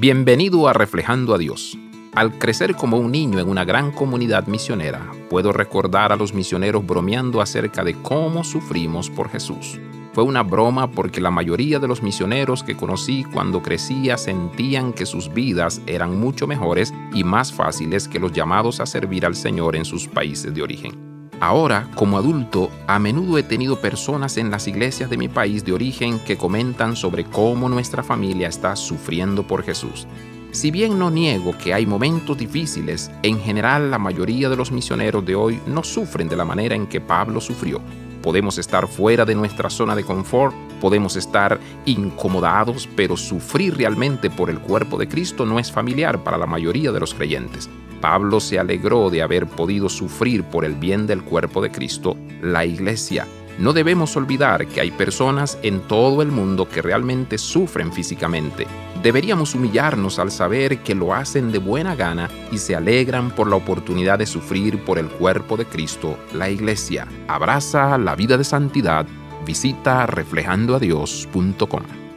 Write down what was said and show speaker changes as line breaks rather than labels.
Bienvenido a Reflejando a Dios. Al crecer como un niño en una gran comunidad misionera, puedo recordar a los misioneros bromeando acerca de cómo sufrimos por Jesús. Fue una broma porque la mayoría de los misioneros que conocí cuando crecía sentían que sus vidas eran mucho mejores y más fáciles que los llamados a servir al Señor en sus países de origen. Ahora, como adulto, a menudo he tenido personas en las iglesias de mi país de origen que comentan sobre cómo nuestra familia está sufriendo por Jesús. Si bien no niego que hay momentos difíciles, en general la mayoría de los misioneros de hoy no sufren de la manera en que Pablo sufrió. Podemos estar fuera de nuestra zona de confort, podemos estar incomodados, pero sufrir realmente por el cuerpo de Cristo no es familiar para la mayoría de los creyentes. Pablo se alegró de haber podido sufrir por el bien del cuerpo de Cristo, la iglesia. No debemos olvidar que hay personas en todo el mundo que realmente sufren físicamente. Deberíamos humillarnos al saber que lo hacen de buena gana y se alegran por la oportunidad de sufrir por el cuerpo de Cristo, la iglesia. Abraza la vida de santidad. Visita reflejandoadios.com.